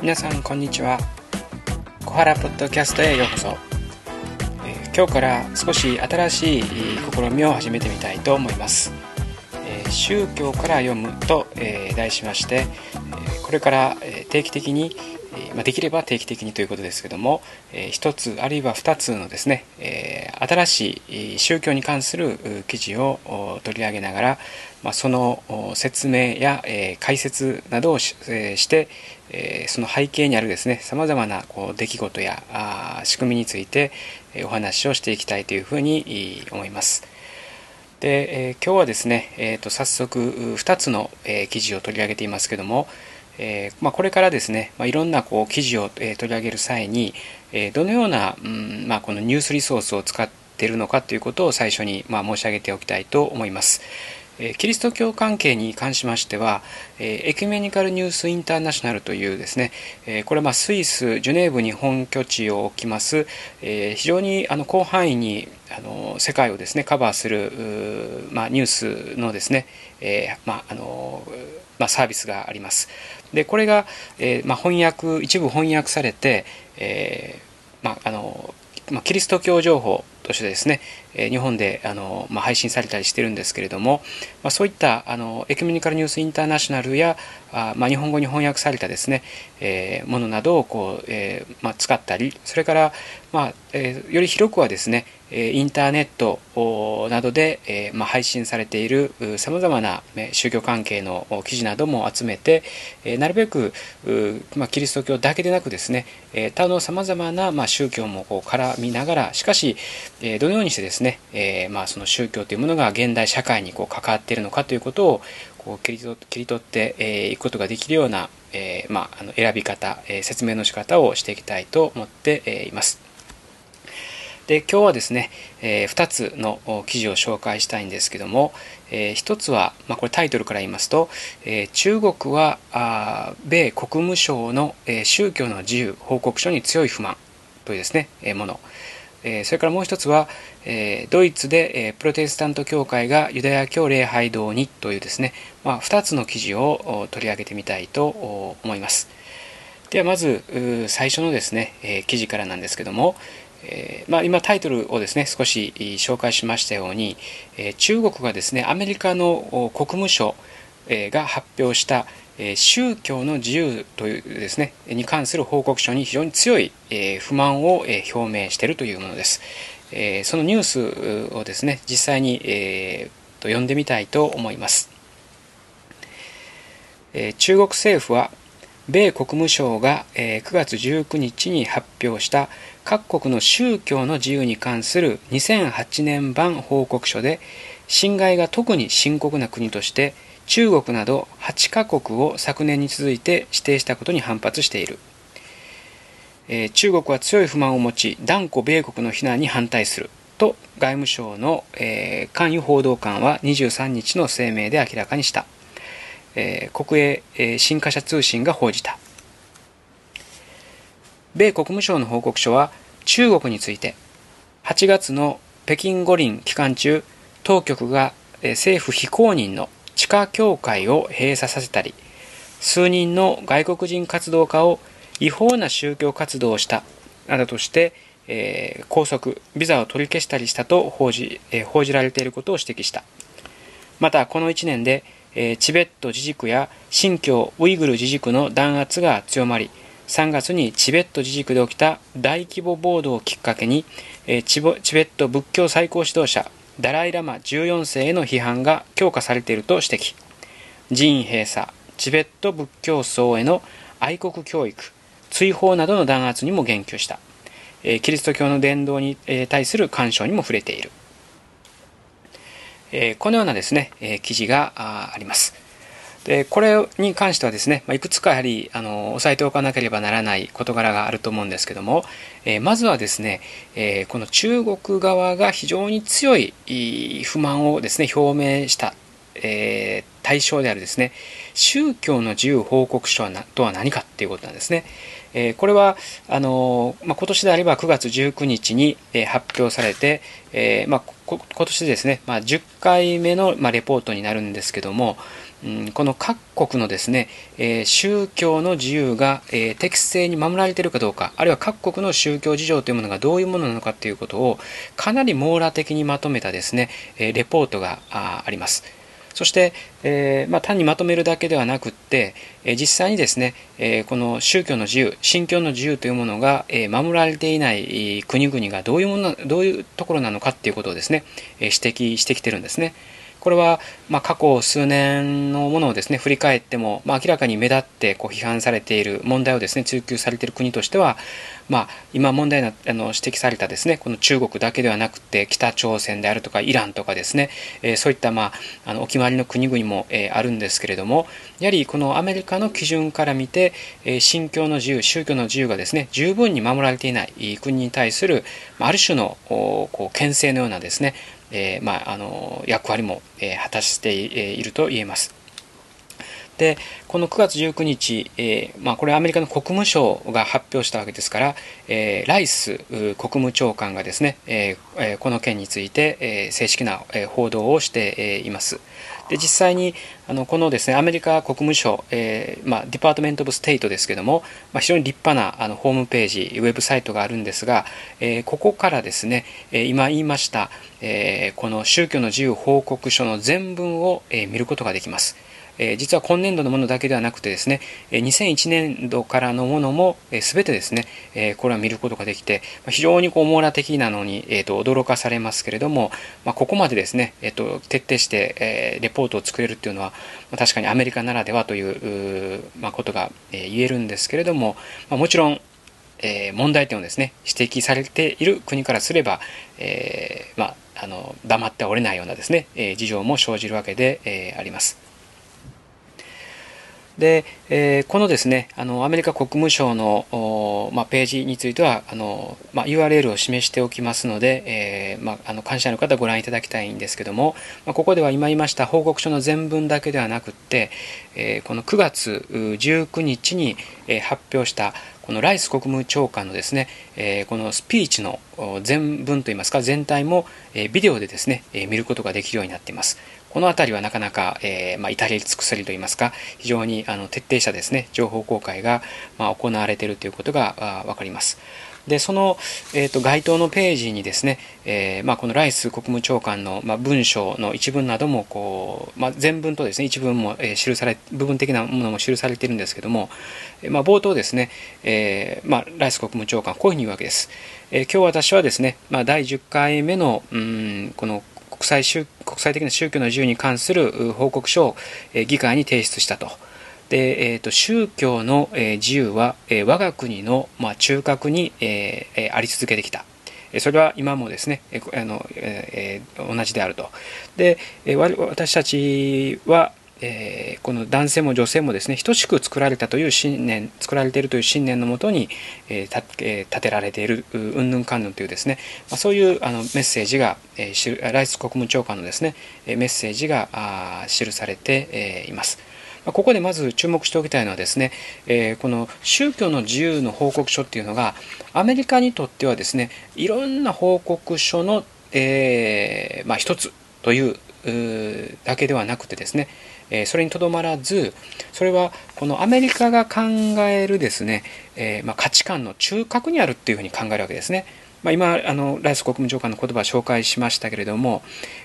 皆さんこんにちは。小原ポッドキャストへようこそ、えー、今日から少し新しい試みを始めてみたいと思います、えー、宗教から読むと、えー、題しまして、これから定期的にまできれば定期的にということですけども、え1つあるいは2つのですね、え新しい宗教に関する記事を取り上げながら、まその説明や、え解説などをし,、えして、えその背景にあるですねさまざまなこう出来事やあ仕組みについてお話をしていきたいというふうに思います。で、え今日はですね、えー、と早速2つの、え記事を取り上げていますけども、えー、まあ、これからですね、まあ、いろんなこう記事を、えー、取り上げる際に、えー、どのような、うんまあ、このニュースリソースを使っているのかということを最初に、ま申し上げておきたいと思います。キリスト教関係に関しましては、エキュメニカルニュースインターナショナルというですね、これはスイス・ジュネーブに本拠地を置きます、非常にあの広範囲にあの世界をですねカバーする、まあ、ニュースのですね、まあのまあ、サービスがあります。でこれが、えー、まあ、翻訳一部翻訳されて、えー、まああのまあ、キリスト教情報としてですね、えー、日本であの、まあ、配信されたりしてるんですけれども、まあ、そういったあのエクミニカルニュースインターナショナルやあ、まあ、日本語に翻訳されたですね、えー、ものなどをこう、えーまあ、使ったりそれから、まあえー、より広くはですねインターネットなどで、まあ、配信されているさまざまな宗教関係の記事なども集めて、なるべく、まあ、キリスト教だけでなくですね、他のさまざまな、まあ、宗教もこう絡みながらしかし、どのようにしてですね、まあ、その宗教というものが現代社会にこう関わっているのかということをこう切り取ってい、くことができるような、まあ、あの選び方、説明の仕方をしていきたいと思って、います。で今日はですね、えー、2つの記事を紹介したいんですけども、えー、1つは、まあ、これタイトルから言いますと、えー、中国はあ米国務省の、え、宗教の自由報告書に強い不満というですね、え、もの、え、それからもう一つは、え、ドイツで、え、プロテスタント教会がユダヤ教礼拝堂にというですね、まあ、2つの記事を取り上げてみたいと思います。ではまず最初のですね、え、記事からなんですけども、えー、まあ、今タイトルをですね少し紹介しましたように、えー、中国がですねアメリカの国務省が発表した宗教の自由というですねに関する報告書に非常に強い不満を表明しているというものです。そのニュースをですね実際に読んでみたいと思います。中国政府は米国務省が9月19日に発表した各国の宗教の自由に関する2008年版報告書で侵害が特に深刻な国として中国など8カ国を昨年に続いて指定したことに反発している、え、中国は強い不満を持ち断固米国の非難に反対する。と外務省の、えー、関与報道官は23日の声明で明らかにした、えー、国営、えー、新華社通信が報じた。米国務省の報告書は中国について8月の北京五輪期間中当局が政府非公認の地下教会を閉鎖させたり数人の外国人活動家を違法な宗教活動をしたなどとして、えー、拘束ビザを取り消したりしたと報じ,、えー、報じられていることを指摘した。またこの1年で、えー、チベット自治区や新疆ウイグル自治区の弾圧が強まり3月にチベット自治区で起きた大規模暴動をきっかけに、えチベット仏教最高指導者ダライ・ラマ14世への批判が強化されていると指摘。寺院閉鎖チベット仏教僧への愛国教育追放などの弾圧にも言及した、えキリスト教の伝道に、え対する干渉にも触れている、えこのようなですね、え記事がありますでこれに関してはですね、ま、いくつかやはりあの押さえておかなければならない事柄があると思うんですけども、え、まずはですね、え、この中国側が非常に強い不満をですね表明した、え、対象であるですね宗教の自由報告書とは何かっていうことなんですね。えー、これはあのまあ、今年であれば9月19日に、えー、発表されて、えーまあ、今年ですね、まあ、10回目の、まあ、レポートになるんですけども、うん、この各国のですね、え、宗教の自由が、え、適正に守られているかどうか、あるいは各国の宗教事情というものがどういうものなのかということをかなり網羅的にまとめたですね、えレポートがあります。そして、えー、まあ、単にまとめるだけではなくって、えー、実際にですね、えー、この宗教の自由、信教の自由というものが、え守られていない国々がどういうもの、どういうところなのかっていうことをですね、え指摘してきてるんですね。これは、ま、過去数年のものをですね振り返っても、ま、明らかに目立ってこう批判されている問題をですね追及されている国としては、ま、今問題なあの指摘されたですねこの中国だけではなくて北朝鮮であるとかイランとかですね、え、そういった、まあ、あのお決まりの国々も、え、あるんですけれどもやはりこのアメリカの基準から見て、え、信教の自由宗教の自由がですね十分に守られていない国に対する、あ、ある種のこう牽制のようなですねえー、まあ、あの役割も、えー、果たしていると言えます。でこの9月19日、えーまあ、これはアメリカの国務省が発表したわけですから、えー、ライス国務長官がですね、えー、この件について、えー、正式な報道をしています。で実際にあのこのですねアメリカ国務省、えーまあ、 Department of State ですけども、まあ、非常に立派なあのホームページウェブサイトがあるんですが、えー、ここからですね、えー、今言いました、え、この宗教の自由報告書の全文を、え、見ることができます。え実は今年度のものだけではなくてですね、2001年度からのものも、え全てですね、えこれは見ることができて、非常にこう網羅的なのに、えー、と驚かされますけれども、ま、ここまでですね、えー、と徹底して、えレポートを作れるっていうのは、ま確かにアメリカならではという、ま、ことが、え言えるんですけれども、ま、もちろんえ、問題点をですね指摘されている国からすれば、えー、まあ、あの黙っておれないようなですね、えー、事情も生じるわけで、えあります。で、えー、このですねあのアメリカ国務省の、まあ、ページについてはあの、まあ、URL を示しておきますので、えーまあ、あの関心ある方ご覧いただきたいんですけども、まあ、ここでは今言いました報告書の全文だけではなくて、えー、この9月19日に、え、発表したこのライス国務長官のですね、えー、このスピーチの全文といいますか全体も、えー、ビデオでですね、えー、見ることができるようになっています。この辺りはなかなか、えー、まあ、至れり尽くせりといいますか、非常にあの徹底したですね、情報公開が、まあ、行われているということが分かります。でその、えーと、該当のページにですね、えーまあ、このライス国務長官の、まあ、文章の一文などもこう、まあ、全文とですね一文も、えー、記され部分的なものも記されているんですけども、まあ、冒頭ですね、えまあ、ライス国務長官こういうふうに言うわけです、え、今日私はですね、まあ、第10回目のうんこの際宗国際的な宗教の自由に関する報告書を議会に提出したと。で、えーと、宗教の自由は我が国の、ま、中核に、え、あり続けてきた。それは今もですね、あのえ、同じであると。で、私たちは、えー、この男性も女性もですね等しく作られたという信念作られているという信念のもとに、えーえー、立てられているうんぬんかんぬんというですね、まあ、そういうあのメッセージが、えー、ライス国務長官のですねメッセージがあ記されて、えー、います。ここでまず注目しておきたいのはですね、えー、この宗教の自由の報告書っていうのがアメリカにとってはですねいろんな報告書の、えーまあ、一つというだけではなくてですねえそれにとどまらずそれはこのアメリカが考えるですね、えま価値観の中核にあるっていうふうに考えるわけですね。まあ、今あのライス国務長官の言葉を紹介しましたけれども、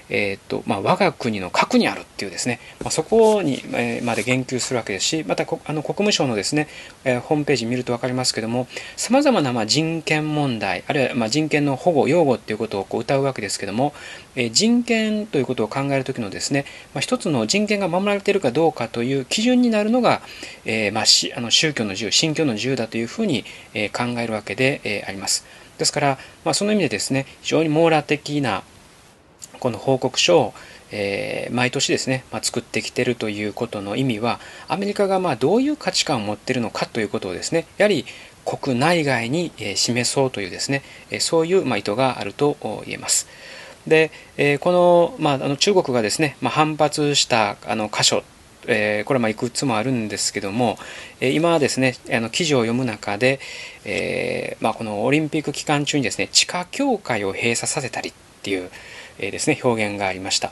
えーとまあ、我が国の核にあるっていうですね、まあ、そこに、えー、まで言及するわけですしまたあの国務省のですね、えー、ホームページ見ると分かりますけれどもさまざまなまあ人権問題あるいはまあ人権の保護擁護っていうことをこう歌うわけですけれども、えー、人権ということを考える時のですね、まあ、一つの人権が守られているかどうかという基準になるのが、えーまあ、しあの宗教の自由信教の自由だというふうに、えー、考えるわけで、えー、あります。ですから、まあ、その意味でですね非常に網羅的なこの報告書を、えー、毎年ですね、まあ、作ってきてるということの意味はアメリカがまあどういう価値観を持ってるのかということをですねやはり国内外に示そうというですねそういうま意図があると言えます。で、えこの,、まあ、あの中国がですね、まあ、反発したあの箇所えー、これはまあいくつもあるんですけども、えー、今ですねあの記事を読む中で、えーまあ、このオリンピック期間中にですね地下協会を閉鎖させたりっていう、えー、ですね表現がありました。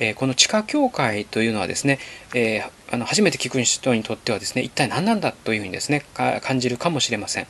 えー、この地下教会というのはですね、えー、あの初めて聞く人にとってはですね一体何なんだというふうにですね感じるかもしれません、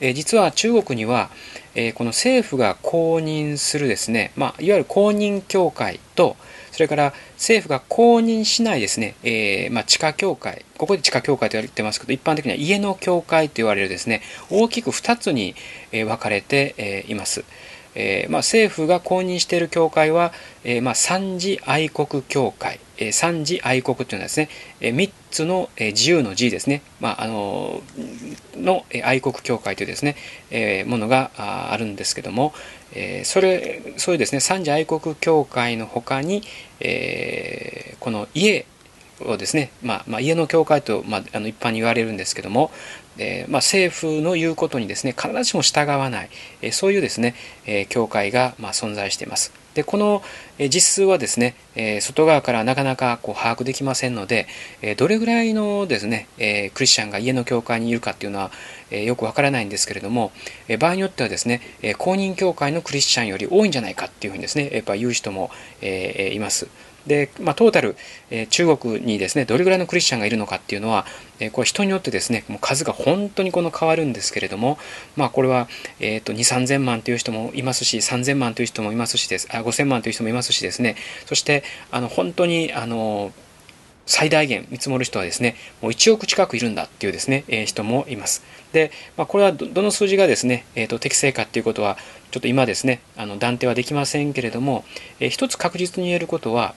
え、実は中国には、えー、この政府が公認するですね、まあ、いわゆる公認教会とそれから政府が公認しないですね、えー、まあ、地下教会、ここで地下教会と言われてますけど、一般的には家の教会と言われるですね、大きく2つに分かれています。えー、まあ、政府が公認している教会は、えー、まあ、三次愛国教会、えー、三次愛国というのはですね、えー、3つの、えー、自由の自ですね、まあ、あのの、えー、愛国教会というですね、えー、ものがあるんですけども、えー、それそういうですね三次愛国教会のほかに、えー、この家をですね、まあ、まあ、家の教会と、まあ、あの一般に言われるんですけども、え、まあ、政府の言うことにですね必ずしも従わない、え、そういうですね、え、教会が、ま、存在しています。でこの実数はですね、え外側からなかなかこう把握できませんので、えどれぐらいのですね、えクリスチャンが家の教会にいるかっていうのは、えよくわからないんですけれども、え場合によってはですね、え公認教会のクリスチャンより多いんじゃないかっていうふうにですねやっぱ言う人も、えいます。で、まあ、トータル、えー、中国にですねどれぐらいのクリスチャンがいるのかっていうのは、えー、これ人によってですねもう数が本当にこの変わるんですけれども、まあ、これは、えーと、2 3 0 0 0万という人もいますし3000万という人もいますしですあ5000万という人もいますしですねそしてあの本当にあの最大限見積もる人はですねもう1億近くいるんだっていうですね、えー、人もいます。で、まあ、これはどの数字がですね、えーと、適正かっていうことはちょっと今ですねあの断定はできませんけれども、えー、一つ確実に言えることは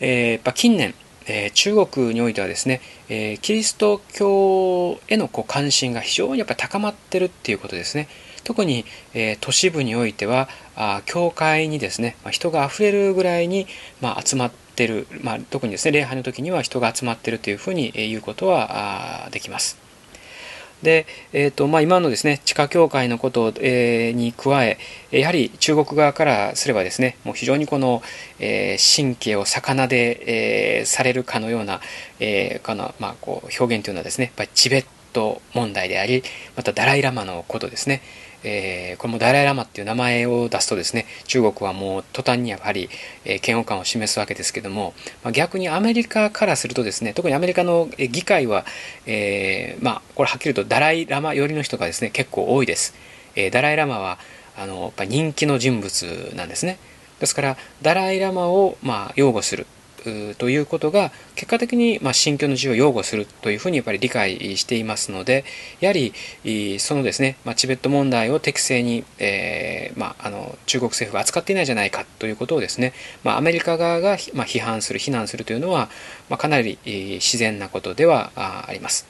えー、やっぱ近年、えー、中国においてはですね、えー、キリスト教へのこう関心が非常にやっぱ高まってるっていうことですね。特に、えー、都市部においてはあ教会にですね、まあ、人が溢れるぐらいに、まあ、集まってる、まあ、特にですね礼拝の時には人が集まってるというふうに言うことはできます。で、えーとまあ、今のですね地下協会のこと、えー、に加えやはり中国側からすればですねもう非常にこの、えー、神経を魚で、えー、されるかのような、えーかのまあ、こう表現というのはですねやっぱりチベット問題でありまたダライ・ラマのことですね。えー、これもダライ・ラマっていう名前を出すとですね中国はもう途端にやはり、えー、嫌悪感を示すわけですけども、まあ、逆にアメリカからするとですね特にアメリカの議会は、えー、まあこれはっきりとダライ・ラマ寄りの人がですね結構多いです、え、ダライ・ラマはあのやっぱ人気の人物なんですね。ですからダライ・ラマをまあ擁護する。ということが結果的にま信教の自由を擁護するというふうにやっぱり理解していますのでやはりそのですね、ま、チベット問題を適正に、えー、まあ、あの中国政府が扱っていないじゃないかということをですね、まあ、アメリカ側が、ま批判する非難するというのは、まかなり自然なことではあります。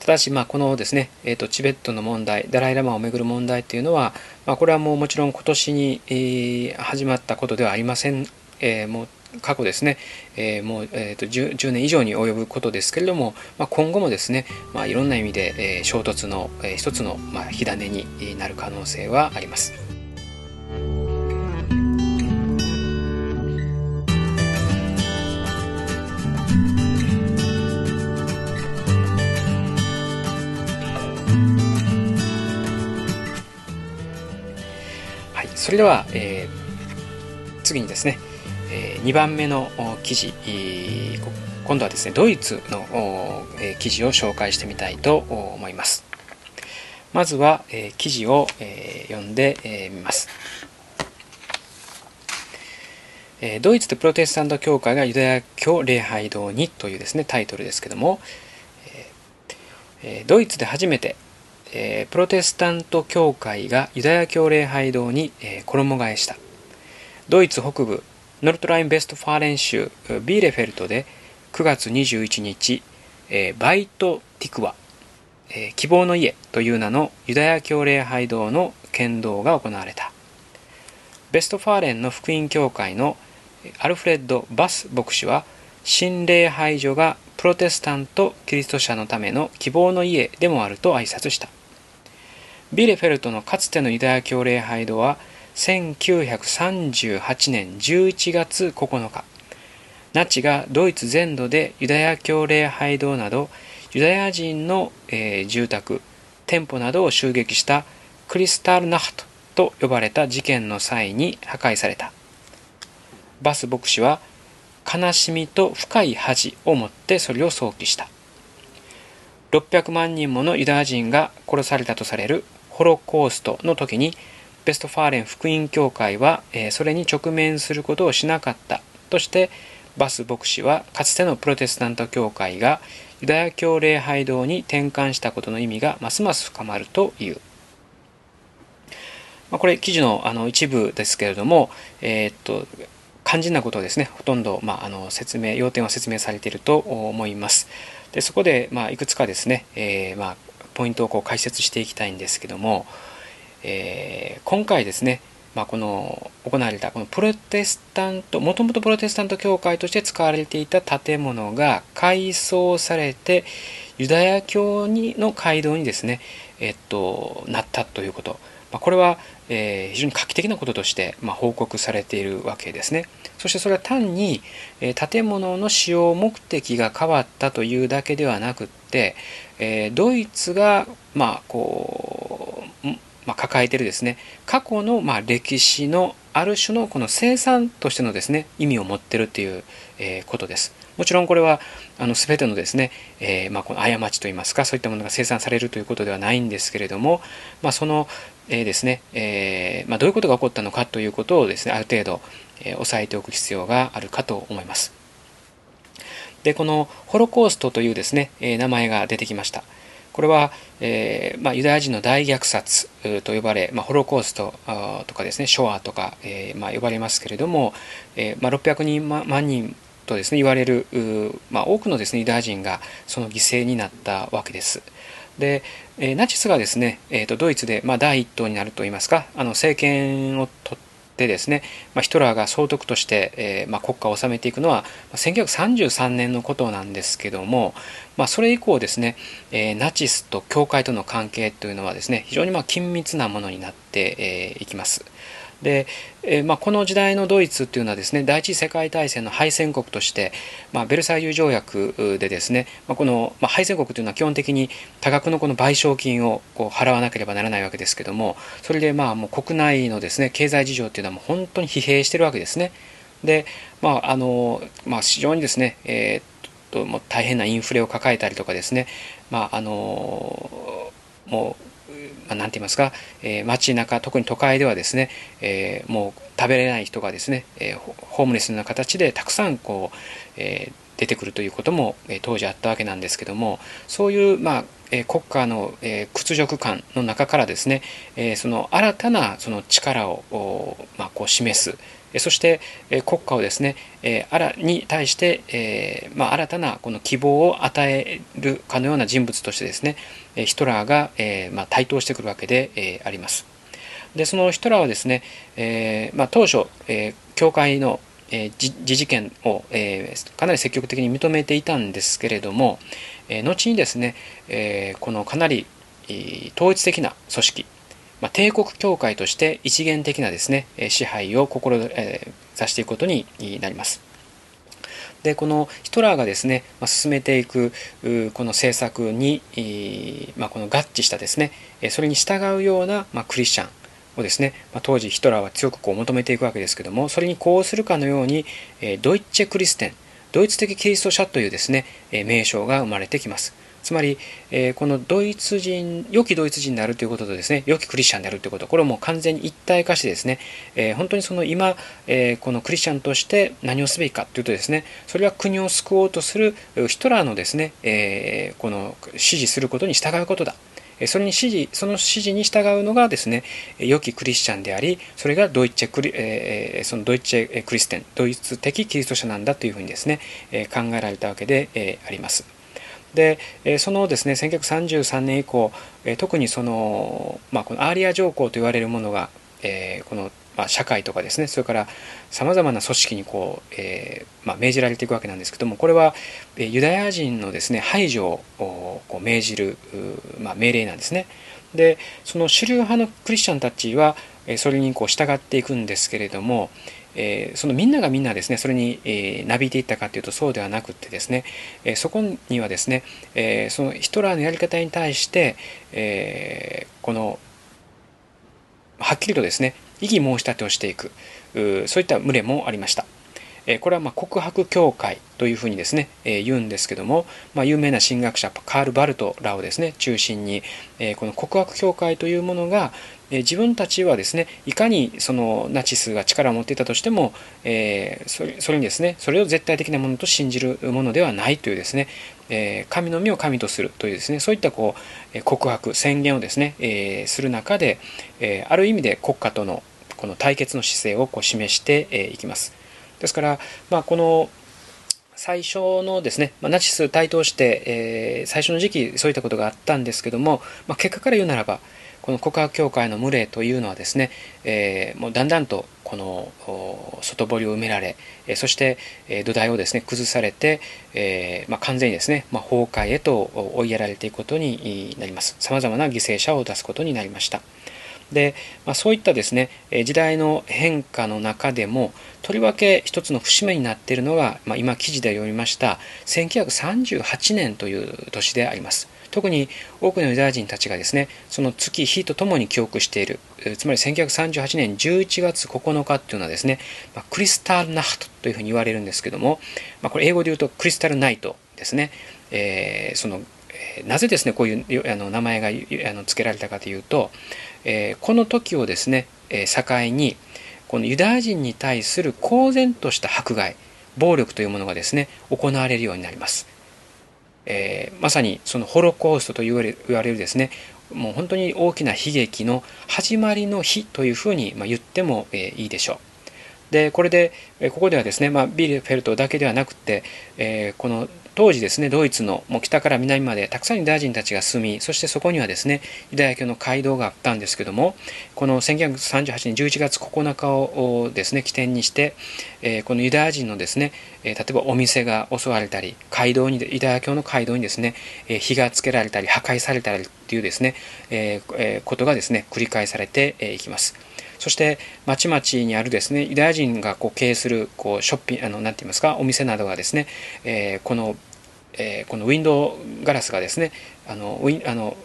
ただし、まあ、このですね、えーと、チベットの問題、ダライ・ラマをめぐる問題というのは、まあ、これはもうもちろん今年に、えー、始まったことではありません。えー、も過去ですね、えー、もう、えーと 10, 10, 年以上に及ぶことですけれども、まあ、今後もですね、まあ、いろんな意味で、えー、衝突の、えー、一つの、まあ、火種になる可能性はあります。はい、それでは、えー、次にですね、2番目の記事今度はですねドイツの記事を紹介してみたいと思います。まずは記事を読んでみます。ドイツでプロテスタント教会がユダヤ教礼拝堂にというですねタイトルですけどもドイツで初めてプロテスタント教会がユダヤ教礼拝堂に衣替えした。ドイツ北部ノルトライン・ベストファーレン州ビーレフェルトで9月21日、えバイト・ティクワ、え希望の家という名のユダヤ教礼拝堂の献堂が行われた。ベストファーレンの福音教会のアルフレッド・バス牧師は、新礼拝所がプロテスタント・キリスト者のための希望の家でもあると挨拶した。ビーレフェルトのかつてのユダヤ教礼拝堂は、1938年11月9日。ナチがドイツ全土でユダヤ教礼拝堂などユダヤ人の、えー、住宅店舗などを襲撃したクリスタルナハトと呼ばれた事件の際に破壊された。バス牧師は悲しみと深い恥を持ってそれを想起した。600万人ものユダヤ人が殺されたとされるホロコーストの時にベストファーレン福音教会は、えそれに直面することをしなかったとしてバス牧師はかつてのプロテスタント教会がユダヤ教礼拝堂に転換したことの意味がますます深まるという。まあ、これ記事のあの一部ですけれども、えー、っと肝心なことをですねほとんど、まあ、あの説明要点は説明されていると思います。でそこで、まあ、いくつかですね、えー、まあ、ポイントをこう解説していきたいんですけども、えー、今回ですね、まあ、この行われたこのプロテスタントもともとプロテスタント教会として使われていた建物が改装されてユダヤ教にの街道にですね、えっと、なったということ、まあ、これは、えー、非常に画期的なこととして、まあ、報告されているわけですね。そしてそれは単に、えー、建物の使用目的が変わったというだけではなくって、えー、ドイツが、まあ、こうまあ、抱えてるですね過去のまあ歴史のある種のこの生産としてのですね意味を持ってるっていう、えことです。もちろんこれはあの全てのですね、えー、まあ、この過ちといいますかそういったものが生産されるということではないんですけれども、まあ、その、えー、ですね、え、まあ、どういうことが起こったのかということをですねある程度、え押さえておく必要があるかと思います。でこのホロコーストというですね、え名前が出てきました。これは、えーまあ、ユダヤ人の大虐殺と呼ばれ、まあ、ホロコーストとかですねショアとか、えーまあ、呼ばれますけれども、えーまあ、600人万人とですね言われる、まあ、多くのですねユダヤ人がその犠牲になったわけです。で、えー、ナチスがですね、えーと、ドイツで、まあ、第一党になるといいますかあの政権を取ってでですね、まあ、ヒトラーが総督として、えー、まあ、国家を治めていくのは1933年のことなんですけども、まあ、それ以降ですね、えー、ナチスと教会との関係というのはですね非常にま緊密なものになって、えー、いきます。で、えーまあ、この時代のドイツっていうのはですね第一次世界大戦の敗戦国として、まあ、ベルサイユ条約でですね、まあ、この、まあ、敗戦国というのは基本的に多額のこの賠償金をこう払わなければならないわけですけどもそれでまあもう国内のですね経済事情っていうのはもう本当に疲弊してるわけですね。でまああのまあ、非常にですね、えー、ともう大変なインフレを抱えたりとかですね、まあ、あのもうまあ、て言いますか、えー、街中特に都会ではですね、えー、もう食べれない人がですね、えー、ホームレスのような形でたくさんこう、えー、出てくるということも、えー、当時あったわけなんですけどもそういう、まあえー、国家の、えー、屈辱感の中からですね、えー、その新たなその力を、まあ、こう示すそして国家をですねに対して、まあ、新たなこの希望を与えるかのような人物としてですねヒトラーが、まあ、台頭してくるわけで、あります。でそのヒトラーはですね、まあ、当初、教会の、自治権を、え、かなり積極的に認めていたんですけれども、え、後にですね、え、このかなり統一的な組織まあ、帝国教会として一元的なですね支配を志していくことになります。でこのヒトラーがですね、まあ、進めていくこの政策に、まあ、この合致したですねそれに従うような、まあ、クリスチャンをですね、ま、当時ヒトラーは強くこう求めていくわけですけどもそれにこうするかのようにドイッチェ・クリステンドイツ的キリスト者というですね名称が生まれてきます。つまり、えー、このドイツ人、良きドイツ人であるということとですね、良きクリスチャンであるということ、これをもう完全に一体化してですね、えー、本当にその今、えー、このクリスチャンとして何をすべきかというとですね、それは国を救おうとするヒトラーのですね、えこの指示することに従うことだ。それに指示、その指示に従うのがですね、良きクリスチャンであり、それがドイツチェクリ、えー、そのドイツチェクリステン、ドイツ的キリスト者なんだというふうにですね、考えられたわけで、あります。でそのですね1933年以降特にその、まあ、このアーリア条項と言われるものが、え、この、まあ、社会とかですねそれからさまざまな組織にこう、えー、まあ、命じられていくわけなんですけどもこれはユダヤ人のですね排除をこう命じる、まあ、命令なんですね。でその主流派のクリスチャンたちはそれにこう従っていくんですけれども、えー、そのみんながみんなですねそれに、えー、なびいていったかというとそうではなくてですね、えー、そこにはですね、えそのヒトラーのやり方に対して、えこのはっきりとですね異議申し立てをしていくそういった群れもありました。えこれはま告白教会というふうにですね、え言うんですけども、まあ、有名な神学者カール・バルトらをですね中心に、えこの告白教会というものが、え自分たちはですねいかにそのナチスが力を持っていたとしても、えそれそれにですねそれを絶対的なものと信じるものではないというですね、え神の身を神とするというですねそういったこう告白宣言をですね、えする中で、えある意味で国家とのこの対決の姿勢をこう示していきます。ですから、まあ、この最初のですね、まあ、ナチス台頭して、えー、最初の時期そういったことがあったんですけども、まあ、結果から言うならばこの告白教会の群れというのはですね、えー、もうだんだんとこの外堀を埋められ、えそして、え土台をですね崩されて、えー、まあ、完全にですね、まあ、崩壊へと追いやられていくことになります。さまざまな犠牲者を出すことになりました。で、まあ、そういったですね時代の変化の中でもとりわけ一つの節目になっているのが、まあ、今記事で読みました1938年という年であります。特に多くのユダヤ人たちがですねその月日とともに記憶している。つまり1938年11月9日っていうのはですね、まあ、クリスタルナハトというふうに言われるんですけども、まあ、これ英語で言うとクリスタルナイトですね、えー、そのなぜですねこういうあの名前があの付けられたかというと、えー、この時をですね、えー、境にこのユダヤ人に対する公然とした迫害暴力というものがですね行われるようになります、えー、まさにそのホロコーストと言われ言われるですねもう本当に大きな悲劇の始まりの日というふうに言ってもえいいでしょう。でこれでここではですね、まあ、ビルフェルトだけではなくて、えー、この当時ですねドイツのもう北から南までたくさんユダヤ人たちが住みそしてそこにはですねユダヤ教の街道があったんですけどもこの1938年11月9日をですね起点にして、えー、このユダヤ人のですね、えー、例えばお店が襲われたり街道にユダヤ教の街道にですね、えー、火がつけられたり破壊されたりっていうですね、えー、ことがですね繰り返されていきます。そして町々にあるですねユダヤ人がこう経営するこうショッピングあの何て言いますかお店などがですね、えー、この、えー、このウィンドウガラスがですねあのウィンあの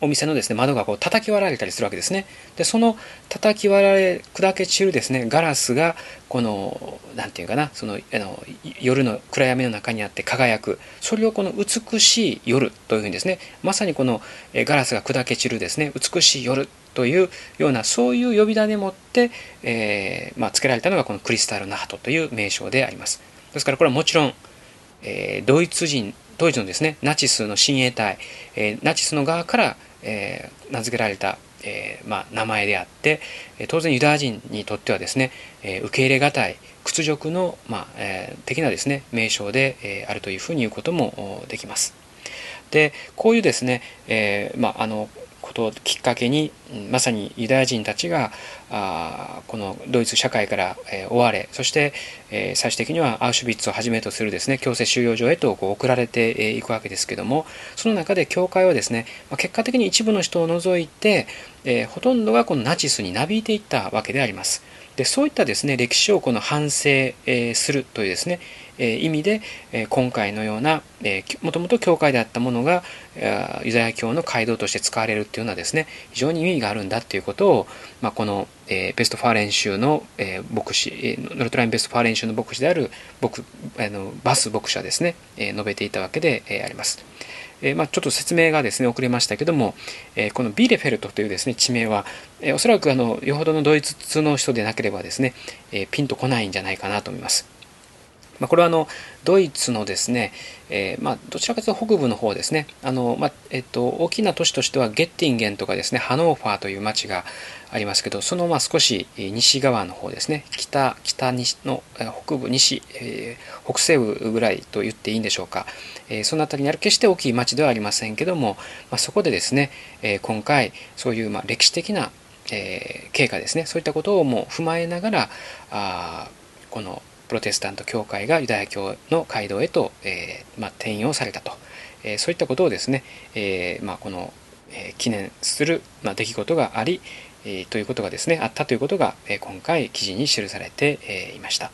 お店のですね窓がこう叩き割られたりするわけですね。でその叩き割られ砕け散るですねガラスがこの何て言うかなそのあの夜の暗闇の中にあって輝くそれをこの美しい夜というふうにですねまさにこのガラスが砕け散るですね美しい夜というようなそういう呼び名でもって、えー、まあ、付けられたのがこのクリスタルナハトという名称でありますですからこれはもちろん、えー、ドイツ人ドイツのですねナチスの親衛隊、えー、ナチスの側から、え名付けられた、えまあ、名前であって当然ユダヤ人にとってはですね、え受け入れがたい屈辱の、まあえ的なですね名称で、えあるというふうに言うこともできます。でこういうですね、えまあ、あのことをきっかけにまさにユダヤ人たちがあこのドイツ社会から、えー、追われそして、えー、最終的にはアウシュビッツをはじめとするですね強制収容所へとこう送られていくわけですけどもその中で教会はですね、まあ、結果的に一部の人を除いて、えー、ほとんどがこのナチスになびいていったわけであります。でそういったですね歴史をこの反省、えー、するというですね、えー、意味で、えー、今回のような、えー、もともと教会であったものがユダヤ教の会堂として使われるっていうのはですね非常に意味があるんだっていうことを、まあ、この、えー、ベストファーレン州の、えー、牧師ノルトラインベストファーレン州の牧師である牧あのバス牧師はですね、えー、述べていたわけで、えー、あります。えまあ、ちょっと説明がですね遅れましたけども、えこのビーレフェルトというですね地名は、えおそらくあのよほどのドイツ通の人でなければですね、えピンとこないんじゃないかなと思います。まあ、これはあのドイツのですね、えー、まあ、どちらかというと北部の方ですね。あの、まあ、えっと、大きな都市としてはゲッティンゲンとかですねハノーファーという町がありますけどそのまあ少し西側の方ですね。北北西の北部西、えー、北西部ぐらいと言っていいんでしょうか、えー、その辺りにある決して大きい町ではありませんけども、まあ、そこでですね、え今回そういうまあ歴史的な、え経過ですね。そういったことをもう踏まえながらあこのプロテスタント教会がユダヤ教の街道へと、えーまあ、転用されたと、えー、そういったことをですね、えーまあ、この、え、記念する、まあ、出来事があり、え、ということがですねあったということが、え、今回記事に記されて、え、いました。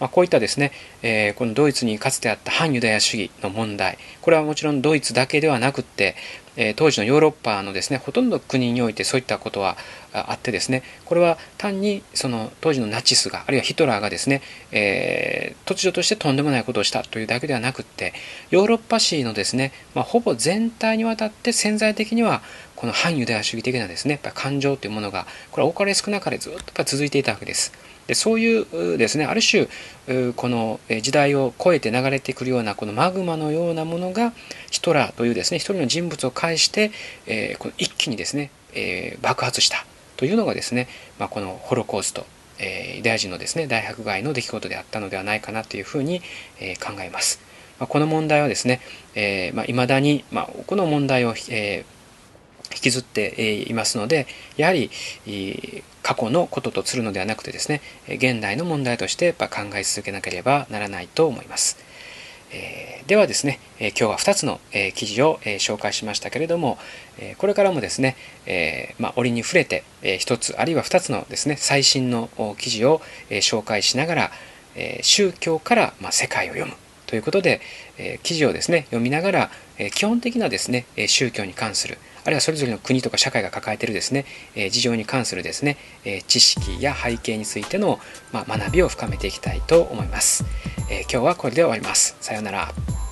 まあ、こういったですね、えー、このドイツにかつてあった反ユダヤ主義の問題これはもちろんドイツだけではなくって、え当時のヨーロッパのですねほとんど国においてそういったことはあってですねこれは単にその当時のナチスがあるいはヒトラーがですね、えー、突如としてとんでもないことをしたというだけではなくってヨーロッパ史のですね、まあ、ほぼ全体にわたって潜在的にはこの反ユダヤ主義的なですねやっぱ感情というものがこれは多かれ少なかれずっと続いていたわけです。でそういうですねある種この時代を超えて流れてくるようなこのマグマのようなものがヒトラーというですね一人の人物を介して、えー、この一気にですね、えー、爆発したというのがですね、まあ、このホロコースト、えー、ユダヤ人のですね大迫害の出来事であったのではないかなというふうに、えー、考えます。ま、この問題はですね、えーまあ、未だに、まあ、この問題を、えー、引きずっていますのでやはり過去のこととするのではなくてですね現代の問題としてやっぱ考え続けなければならないと思います。えー、ではですね、えー、今日は2つの、えー、記事を、え紹介しましたけれども、えこれからもですね、えまあ、折に触れて、え1つあるいは2つのですね最新の記事を、え紹介しながら、え宗教から、まあ、世界を読むということで、え記事をですね読みながら、え基本的なですね宗教に関するあるいはそれぞれの国とか社会が抱えているですね、え事情に関するですね、え知識や背景についての、ま学びを深めていきたいと思います、え今日はこれで終わります。さようなら。